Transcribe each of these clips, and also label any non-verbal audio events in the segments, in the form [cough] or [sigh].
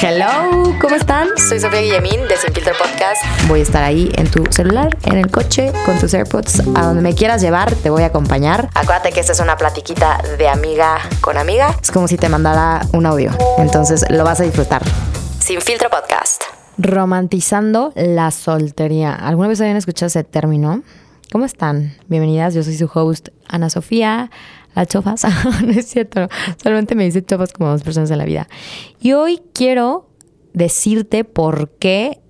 Hello, ¿cómo están? Soy Sofía Guillemín de Sin Filtro Podcast. Voy a estar ahí en tu celular, en el coche, con tus AirPods, a donde me quieras llevar, te voy a acompañar. Acuérdate que esta es una platiquita de amiga con amiga. Es como si te mandara un audio, entonces lo vas a disfrutar. Sin Filtro Podcast. Romantizando la soltería. ¿Alguna vez habían escuchado ese término? ¿Cómo están? Bienvenidas, yo soy su host Ana Sofía, la chofas. [laughs] no es cierto, solamente me dice chofas como dos personas en la vida. Y hoy quiero decirte por qué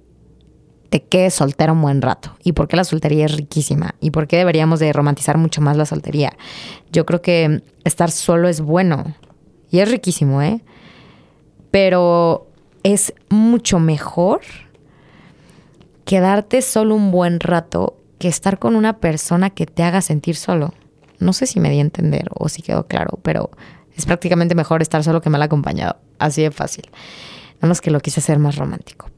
te quedes soltero un buen rato y por qué la soltería es riquísima y por qué deberíamos de romantizar mucho más la soltería. Yo creo que estar solo es bueno y es riquísimo, ¿eh? Pero es mucho mejor quedarte solo un buen rato que estar con una persona que te haga sentir solo. No sé si me di a entender o si quedó claro, pero es prácticamente mejor estar solo que mal acompañado. Así de fácil. Nada más que lo quise hacer más romántico.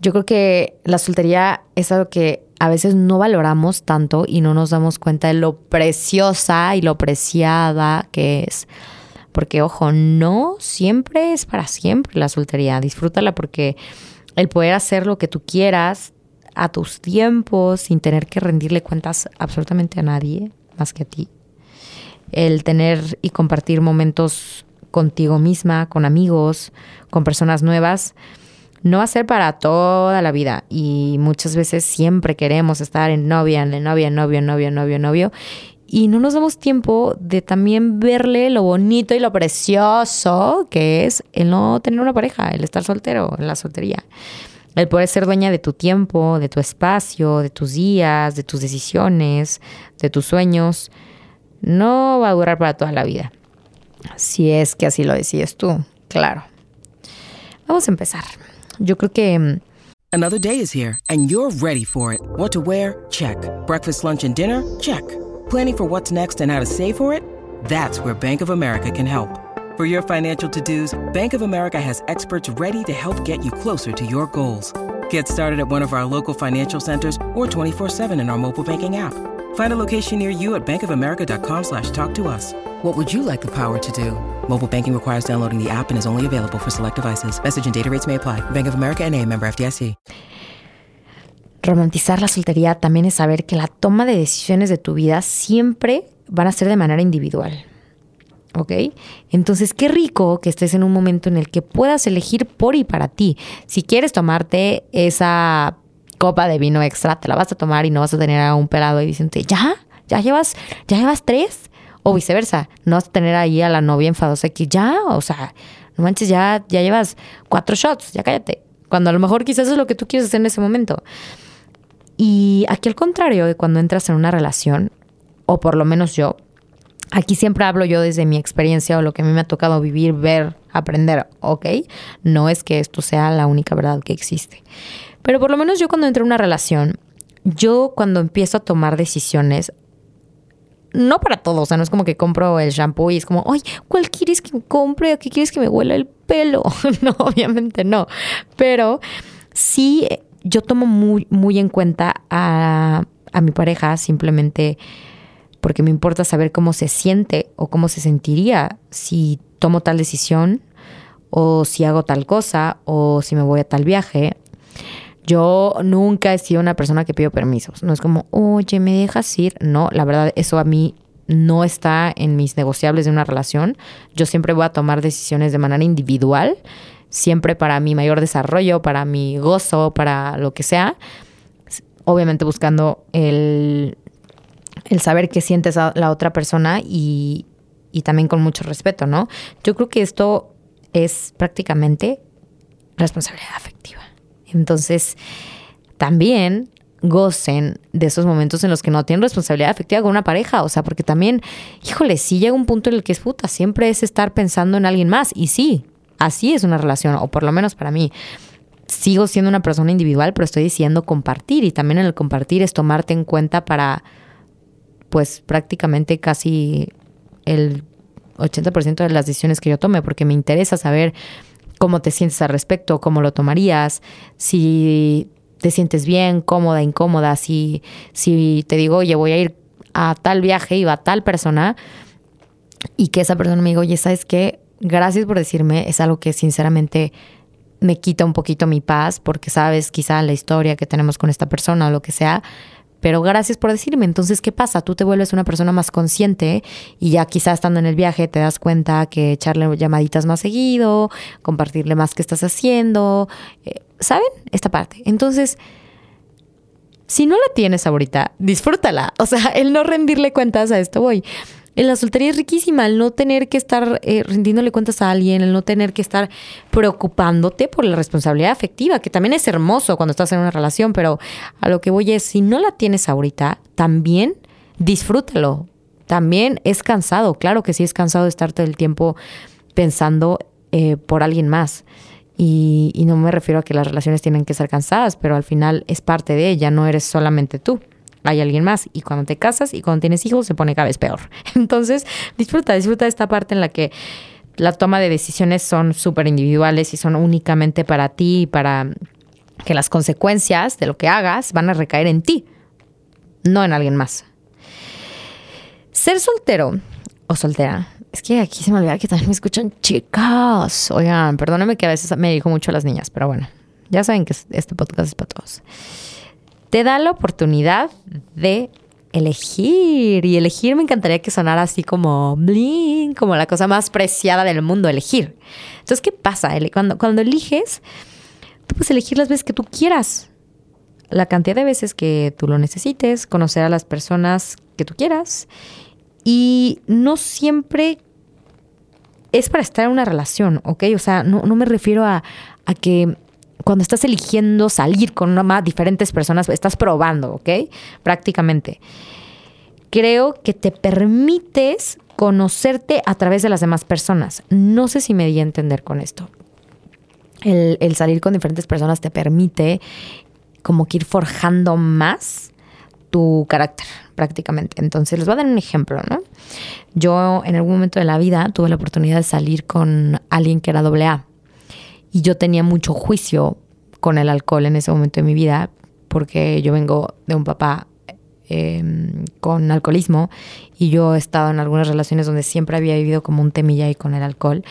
Yo creo que la soltería es algo que a veces no valoramos tanto y no nos damos cuenta de lo preciosa y lo preciada que es. Porque, ojo, no siempre es para siempre la soltería. Disfrútala porque el poder hacer lo que tú quieras a tus tiempos sin tener que rendirle cuentas absolutamente a nadie más que a ti. El tener y compartir momentos contigo misma, con amigos, con personas nuevas, no va a ser para toda la vida. Y muchas veces siempre queremos estar en novia, en novia, novio, novio, novio, novio. Y no nos damos tiempo de también verle lo bonito y lo precioso que es el no tener una pareja, el estar soltero, en la soltería. El poder ser dueña de tu tiempo, de tu espacio, de tus días, de tus decisiones, de tus sueños, no va a durar para toda la vida. Si es que así lo decides tú, claro. Vamos a empezar. Yo creo que... mm, Another day is here, and you're ready for it. What to wear? Check. Breakfast, lunch, and dinner? Check. Planning for what's next and how to save for it? That's where Bank of America can help. For your financial to dos, Bank of America has experts ready to help get you closer to your goals. Get started at one of our local financial centers or 24-7 in our mobile banking app. Find a location near you at bankofamerica.com slash talk to us. What would you like the power to do? Mobile banking requires downloading the app and is only available for select devices. Message and data rates may apply. Bank of America and a member FDIC. romantizar la soltería también es saber que la toma de decisiones de tu vida siempre van a ser de manera individual. ¿Ok? Entonces, qué rico que estés en un momento en el que puedas elegir por y para ti. Si quieres tomarte esa copa de vino extra, te la vas a tomar y no vas a tener a un pelado ahí diciéndote, ¿ya? ¿Ya llevas, ya llevas tres? O viceversa, no vas a tener ahí a la novia enfadosa que ya, o sea, no manches, ya, ya llevas cuatro shots, ya cállate. Cuando a lo mejor quizás es lo que tú quieres hacer en ese momento. Y aquí al contrario de cuando entras en una relación, o por lo menos yo, aquí siempre hablo yo desde mi experiencia o lo que a mí me ha tocado vivir, ver, aprender, ¿ok? No es que esto sea la única verdad que existe. Pero por lo menos yo cuando entro en una relación, yo cuando empiezo a tomar decisiones, no para todo, o sea, no es como que compro el shampoo y es como, ay, ¿cuál quieres que compre? ¿A qué quieres que me huela el pelo? [laughs] no, obviamente no. Pero sí, yo tomo muy, muy en cuenta a, a mi pareja simplemente porque me importa saber cómo se siente o cómo se sentiría si tomo tal decisión o si hago tal cosa o si me voy a tal viaje. Yo nunca he sido una persona que pido permisos. No es como, oye, ¿me dejas ir? No, la verdad, eso a mí no está en mis negociables de una relación. Yo siempre voy a tomar decisiones de manera individual, siempre para mi mayor desarrollo, para mi gozo, para lo que sea. Obviamente buscando el, el saber qué siente esa- la otra persona y, y también con mucho respeto, ¿no? Yo creo que esto es prácticamente responsabilidad afectiva. Entonces, también gocen de esos momentos en los que no tienen responsabilidad afectiva con una pareja. O sea, porque también, híjole, sí llega un punto en el que es puta, siempre es estar pensando en alguien más. Y sí, así es una relación, o por lo menos para mí. sigo siendo una persona individual, pero estoy decidiendo compartir y también en el compartir es tomarte en cuenta para, pues prácticamente casi el 80% de las decisiones que yo tome, porque me interesa saber cómo te sientes al respecto, cómo lo tomarías, si te sientes bien, cómoda, incómoda, si, si te digo, oye, voy a ir a tal viaje y va tal persona, y que esa persona me diga, oye, ¿sabes qué? Gracias por decirme, es algo que sinceramente me quita un poquito mi paz, porque sabes quizá la historia que tenemos con esta persona o lo que sea, pero gracias por decirme. Entonces, ¿qué pasa? Tú te vuelves una persona más consciente y ya quizá estando en el viaje te das cuenta que echarle llamaditas más seguido, compartirle más qué estás haciendo, eh, ¿saben? Esta parte. Entonces, si no la tienes ahorita, disfrútala. O sea, el no rendirle cuentas a esto voy. En la soltería es riquísima, el no tener que estar eh, rindiéndole cuentas a alguien, el no tener que estar preocupándote por la responsabilidad afectiva, que también es hermoso cuando estás en una relación, pero a lo que voy es, si no la tienes ahorita, también disfrútalo. También es cansado, claro que sí es cansado de estar todo el tiempo pensando eh, por alguien más. Y, y no me refiero a que las relaciones tienen que ser cansadas, pero al final es parte de ella, no eres solamente tú hay alguien más. Y cuando te casas y cuando tienes hijos se pone cada vez peor. [laughs] Entonces, disfruta, disfruta de esta parte en la que la toma de decisiones son súper individuales y son únicamente para ti y para que las consecuencias de lo que hagas van a recaer en ti, no en alguien más. Ser soltero o soltera. Es que aquí se me olvida que también me escuchan chicas. Oigan, perdóname que a veces me dijo mucho a las niñas, pero bueno, ya saben que este podcast es para todos te da la oportunidad de elegir. Y elegir me encantaría que sonara así como bling, como la cosa más preciada del mundo, elegir. Entonces, ¿qué pasa? Cuando, cuando eliges, tú puedes elegir las veces que tú quieras. La cantidad de veces que tú lo necesites, conocer a las personas que tú quieras. Y no siempre es para estar en una relación, ¿ok? O sea, no, me refiero a, a que cuando estás eligiendo salir con una más diferentes personas, estás probando, ¿ok? Prácticamente. Creo que te permites conocerte a través de las demás personas. No sé si me di a entender con esto. El, el salir con diferentes personas te permite como que ir forjando más tu carácter, prácticamente. Entonces, les voy a dar un ejemplo, ¿no? Yo en algún momento de la vida tuve la oportunidad de salir con alguien que era doble A. Y yo tenía mucho juicio con el alcohol en ese momento de mi vida, porque yo vengo de un papá em, con alcoholismo y yo he estado en algunas relaciones donde siempre había vivido como un temilla ahí con el alcohol.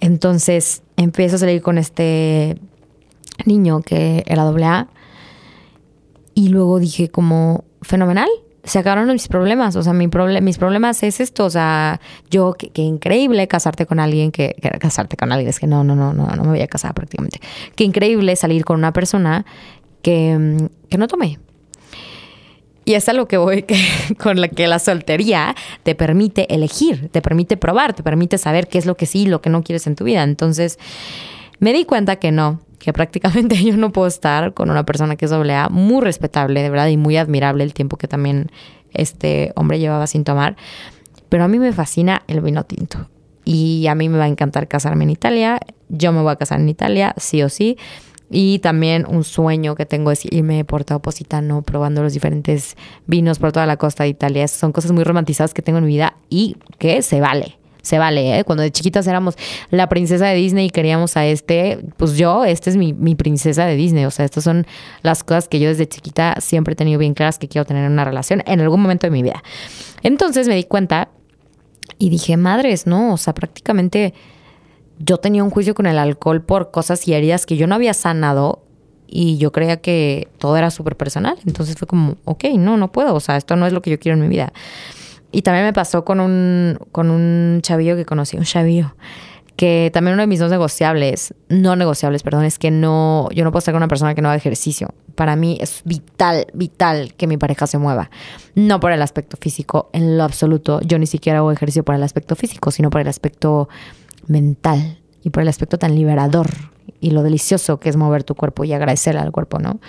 Entonces empiezo a salir con este niño que era doble A y luego dije como fenomenal, se acabaron mis problemas. O sea, mi mis problemas es esto. O sea, yo, qué increíble casarte con alguien que, casarte con alguien. Es que no, no, no, no, no me voy a casar prácticamente. Qué increíble salir con una persona que, mm, que no tome. Y es a lo que voy [laughs] que, con la que la soltería te permite elegir, te permite probar, te permite saber qué es lo que sí y lo que no quieres en tu vida. Entonces, me di cuenta que no, que prácticamente [laughs] yo no puedo estar con una persona que es doble A, muy respetable, de verdad, y muy admirable el tiempo que también este hombre llevaba sin tomar. Pero a mí me fascina el vino tinto. Y a mí me va a encantar casarme en Italia. Yo me voy a casar en Italia, sí o sí. Y también un sueño que tengo es irme por Positano, probando los diferentes vinos por toda la costa de Italia. Son cosas muy romantizadas que tengo en mi vida y que se vale se vale, ¿eh? Cuando de chiquitas éramos la princesa de Disney y queríamos a este, pues yo, este es mi, mi princesa de Disney. O sea, estas son las cosas que yo desde chiquita siempre he tenido bien claras que quiero tener en una relación en algún momento de mi vida. Entonces me di cuenta y dije, madres, no, o sea, prácticamente yo tenía un juicio con el alcohol por cosas y heridas que yo no había sanado y yo creía que todo era súper personal. Entonces fue como, ok, no, no puedo, o sea, esto no es lo que yo quiero en mi vida. Y también me pasó con un, con un chavillo que conocí, un chavillo, que también uno de mis dos negociables, no negociables, perdón, es que no, yo no puedo estar con una persona que no haga ejercicio. Para mí es vital, vital que mi pareja se mueva. No por el aspecto físico, en lo absoluto. Yo ni siquiera hago ejercicio por el aspecto físico, sino por el aspecto mental y por el aspecto tan liberador y lo delicioso que es mover tu cuerpo y agradecerle al cuerpo, ¿no?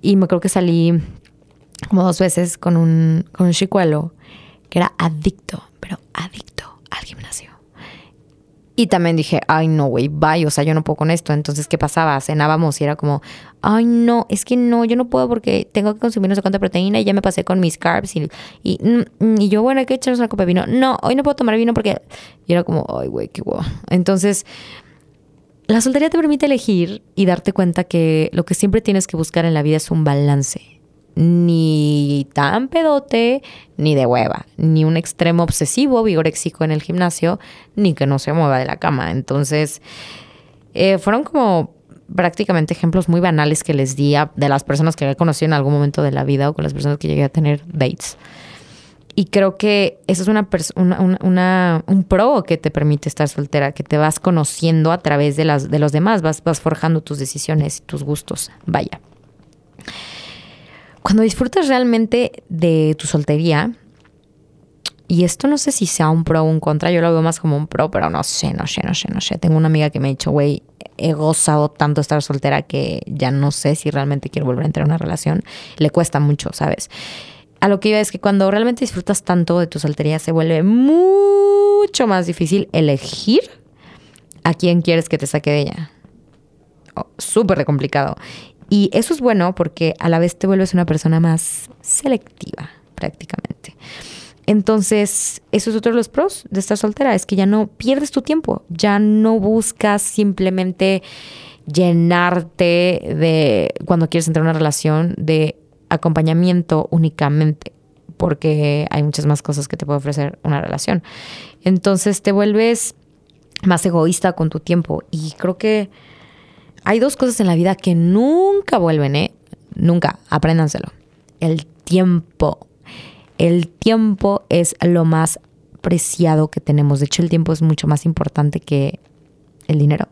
Y me creo que salí como dos veces con un, con un chicuelo que era adicto, pero adicto al gimnasio. Y también dije, ay, no, güey, bye, o sea, yo no puedo con esto. Entonces, ¿qué pasaba? Cenábamos y era como, ay, no, es que no, yo no puedo porque tengo que consumir no sé cuánta proteína y ya me pasé con mis carbs. Y, y, mm, yo, bueno, hay que echarnos una copa de vino. No, hoy no puedo tomar vino porque. Y era como, ay, güey, qué guau. Entonces, la soltería te permite elegir y darte cuenta que lo que siempre tienes que buscar en la vida es un balance ni tan pedote, ni de hueva, ni un extremo obsesivo, vigoréxico en el gimnasio, ni que no se mueva de la cama. Entonces, eh, fueron como prácticamente ejemplos muy banales que les di de las personas que he conocido en algún momento de la vida o con las personas que llegué a tener dates. Y creo que eso es una, una, un pro que te permite estar soltera, que te vas conociendo a través de, las, de los demás, vas, vas forjando tus decisiones y tus gustos. Vaya cuando disfrutas realmente de tu soltería, y esto no sé si sea un pro o un contra, yo lo veo más como un pro, pero no sé, no sé, no sé, no sé. Tengo una amiga que me ha dicho, güey, he gozado tanto estar soltera que ya no sé si realmente quiero volver a entrar en una relación. Le cuesta mucho, ¿sabes? A lo que iba es que cuando realmente disfrutas tanto de tu soltería se vuelve mucho más difícil elegir a quién quieres que te saque de ella. Oh, Súper complicado. Y eso es bueno porque a la vez te vuelves una persona más selectiva, prácticamente. Entonces, eso es otro de los pros de estar soltera, es que ya no pierdes tu tiempo, ya no buscas simplemente llenarte de, cuando quieres entrar en una relación, de acompañamiento únicamente, porque hay muchas más cosas que te puede ofrecer una relación. Entonces te vuelves más egoísta con tu tiempo y creo que hay dos cosas en la vida que nunca vuelven, ¿eh? Nunca, apréndanselo. El tiempo. El tiempo es lo más preciado que tenemos. De hecho, el tiempo es mucho más importante que el dinero.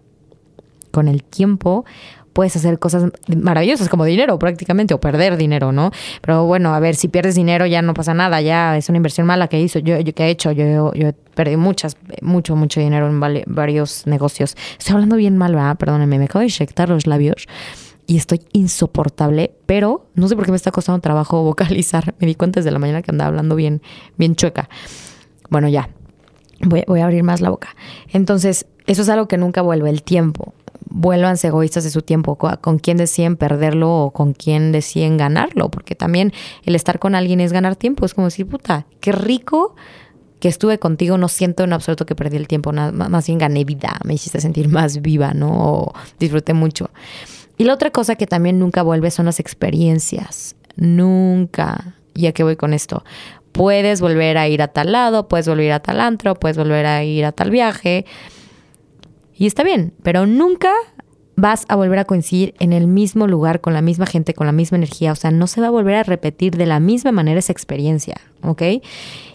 Con el tiempo puedes hacer cosas maravillosas como dinero prácticamente o perder dinero, ¿no? Pero bueno, a ver, si pierdes dinero ya no pasa nada, ya es una inversión mala que hizo, yo, yo que he hecho, yo, yo perdido muchas, mucho, mucho dinero en varios negocios. Estoy hablando bien mal, ¿verdad? Perdónenme, me acabo de inyectar los labios y estoy insoportable, pero no sé por qué me está costando trabajo [laughs] vocalizar. Me di cuenta desde la mañana que andaba hablando bien, bien chueca. Bueno, ya. Voy a abrir más la boca. Entonces, eso es algo que nunca vuelve, el tiempo vuélvanse egoístas de su tiempo, con quién deciden perderlo o con quién deciden ganarlo, porque también el estar con alguien es ganar tiempo, es como decir, puta, qué rico que estuve contigo, no siento en absoluto que perdí el tiempo, nada, más bien gané vida, me hiciste sentir más viva, ¿no? O disfruté mucho. Y la otra cosa que también nunca vuelve son las experiencias, nunca. ¿Y a qué voy con esto? Puedes volver a ir a tal lado, puedes volver a tal antro, puedes volver a ir a tal viaje, y está bien, pero nunca vas a volver a coincidir en el mismo lugar, con la misma gente, con la misma energía. O sea, no se va a volver a repetir de la misma manera esa experiencia, ¿ok?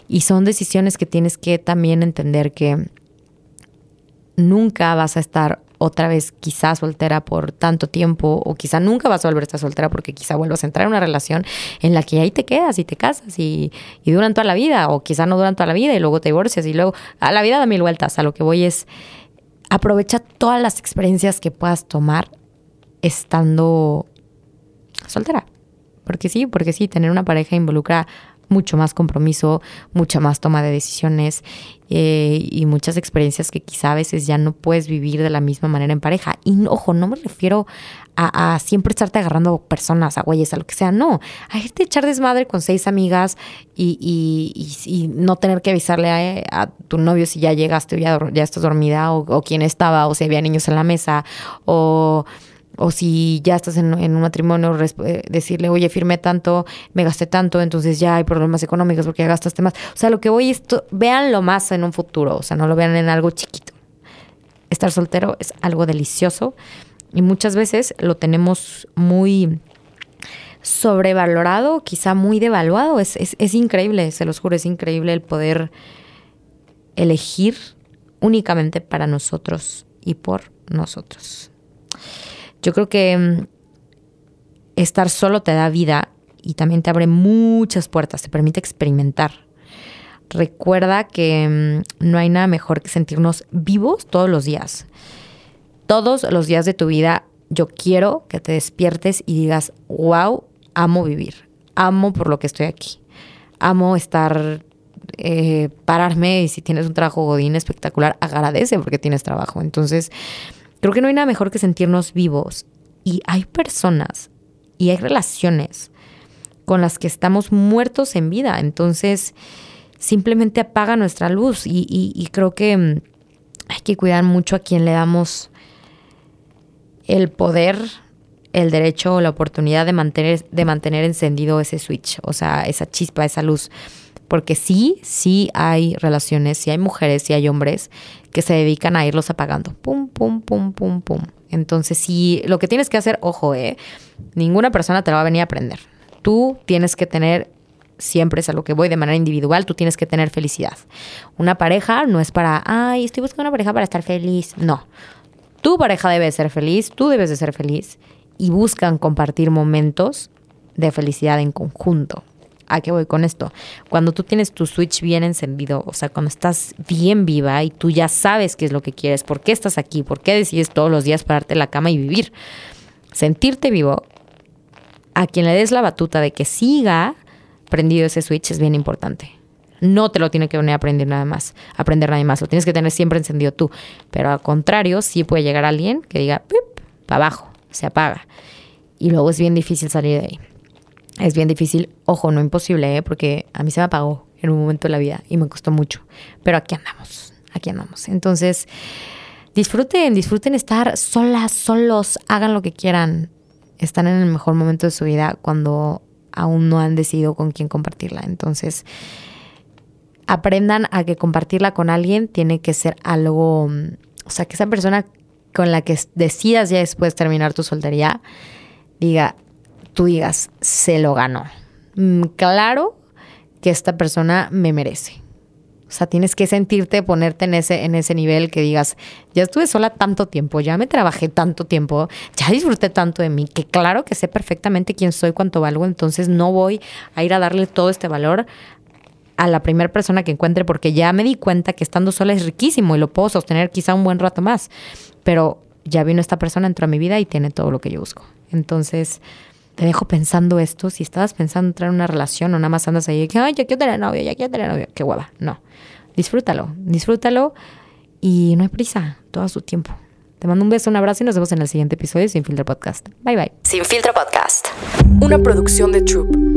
Y son decisiones que tienes que también entender que nunca vas a estar otra vez quizá soltera por tanto tiempo o quizá nunca vas a volver a estar soltera porque quizá vuelvas a entrar en una relación en la que ahí te quedas y te casas y, y duran toda la vida o quizá no duran toda la vida y luego te divorcias y luego a la vida da mil vueltas. A lo que voy es aprovecha todas las experiencias que puedas tomar estando soltera. Porque sí, porque sí, tener una pareja involucra mucho más compromiso, mucha más toma de decisiones eh, y muchas experiencias que quizá a veces ya no puedes vivir de la misma manera en pareja. Y ojo, no me refiero a, siempre estarte agarrando personas, a güeyes, a lo que sea, no. A irte a echar desmadre con seis amigas y, no tener que avisarle a, tu novio si ya llegaste o ya, ya estás dormida o, o quién estaba o si había niños en la mesa o o si ya estás en, un matrimonio, eh, decirle, oye, firmé tanto, me gasté tanto, entonces ya hay problemas económicos porque ya gastaste más. O sea, lo que voy es, véanlo más en un futuro, o sea, no lo vean en algo chiquito. Estar soltero es algo delicioso y muchas veces lo tenemos muy sobrevalorado, quizá muy devaluado. Es, es, es increíble, se los juro, es increíble el poder elegir únicamente para nosotros y por nosotros. Yo creo que mm, estar solo te da vida y también te abre muchas puertas, te permite experimentar. Recuerda que mm, no hay nada mejor que sentirnos vivos todos los días. Todos los días de tu vida yo quiero que te despiertes y digas, wow, amo vivir, amo por lo que estoy aquí, amo estar eh, pararme y si tienes un trabajo godín espectacular, agradece porque tienes trabajo. Entonces, creo que no hay nada mejor que sentirnos vivos. Y hay personas y hay relaciones con las que estamos muertos en vida. Entonces, simplemente apaga nuestra luz y, y creo que mm, hay que cuidar mucho a quien le damos el poder el derecho o la oportunidad de mantener, de mantener encendido ese switch, o sea, esa chispa, esa luz. Porque sí, sí hay relaciones, sí hay mujeres, sí hay hombres que se dedican a irlos apagando. Pum, pum, pum, pum, pum. Entonces, sí, lo que tienes que hacer, ojo, eh, ninguna persona te lo va a venir a aprender. Tú tienes que tener, siempre es a lo que voy de manera individual, tú tienes que tener felicidad. Una pareja no es para, ay, estoy buscando una pareja para estar feliz. No. Tu pareja debe ser feliz, tú debes de ser feliz y buscan compartir momentos de felicidad en conjunto. ¿A qué voy con esto? Cuando tú tienes tu switch bien encendido, o sea, cuando estás bien viva y tú ya sabes qué es lo que quieres, por qué estás aquí, por qué decides todos los días pararte en la cama y vivir, sentirte vivo, a quien le des la batuta de que siga prendido ese switch es bien importante. No te lo tiene que venir a aprender nada más, aprender nada más, lo tienes que tener siempre encendido tú. Pero al contrario, sí puede llegar alguien que diga, para abajo se apaga. Y luego es bien difícil salir de ahí. Es bien difícil, ojo, no imposible, ¿eh? porque a mí se me apagó en un momento de la vida y me costó mucho. Pero aquí andamos, aquí andamos. Entonces, disfruten, disfruten estar solas, solos, hagan lo que quieran. Están en el mejor momento de su vida cuando aún no han decidido con quién compartirla. Entonces, aprendan a que compartirla con alguien tiene que ser algo, o sea, que esa persona con la que decidas ya después terminar tu soltería, diga, tú digas, se lo ganó. Mm, claro que esta persona me merece. O sea, tienes que sentirte, ponerte en ese, en ese nivel que digas, ya estuve sola tanto tiempo, ya me trabajé tanto tiempo, ya disfruté tanto de mí, que claro que sé perfectamente quién soy, cuánto valgo, entonces no voy a ir a darle todo este valor a la primera persona que encuentre porque ya me di cuenta que estando sola es riquísimo y lo puedo sostener quizá un buen rato más. Pero ya vino esta persona, entró a mi vida y tiene todo lo que yo busco. Entonces, te dejo pensando esto. Si estabas pensando entrar en una relación o nada más andas ahí que, ay, ya quiero tener novio, ya quiero tener novio. Qué guava. No. Disfrútalo, disfrútalo y no hay prisa, todo su tiempo. Te mando un beso, un abrazo y nos vemos en el siguiente episodio de Sin Filtro Podcast. Bye bye. Sin Filtro Podcast. Una producción de Troop.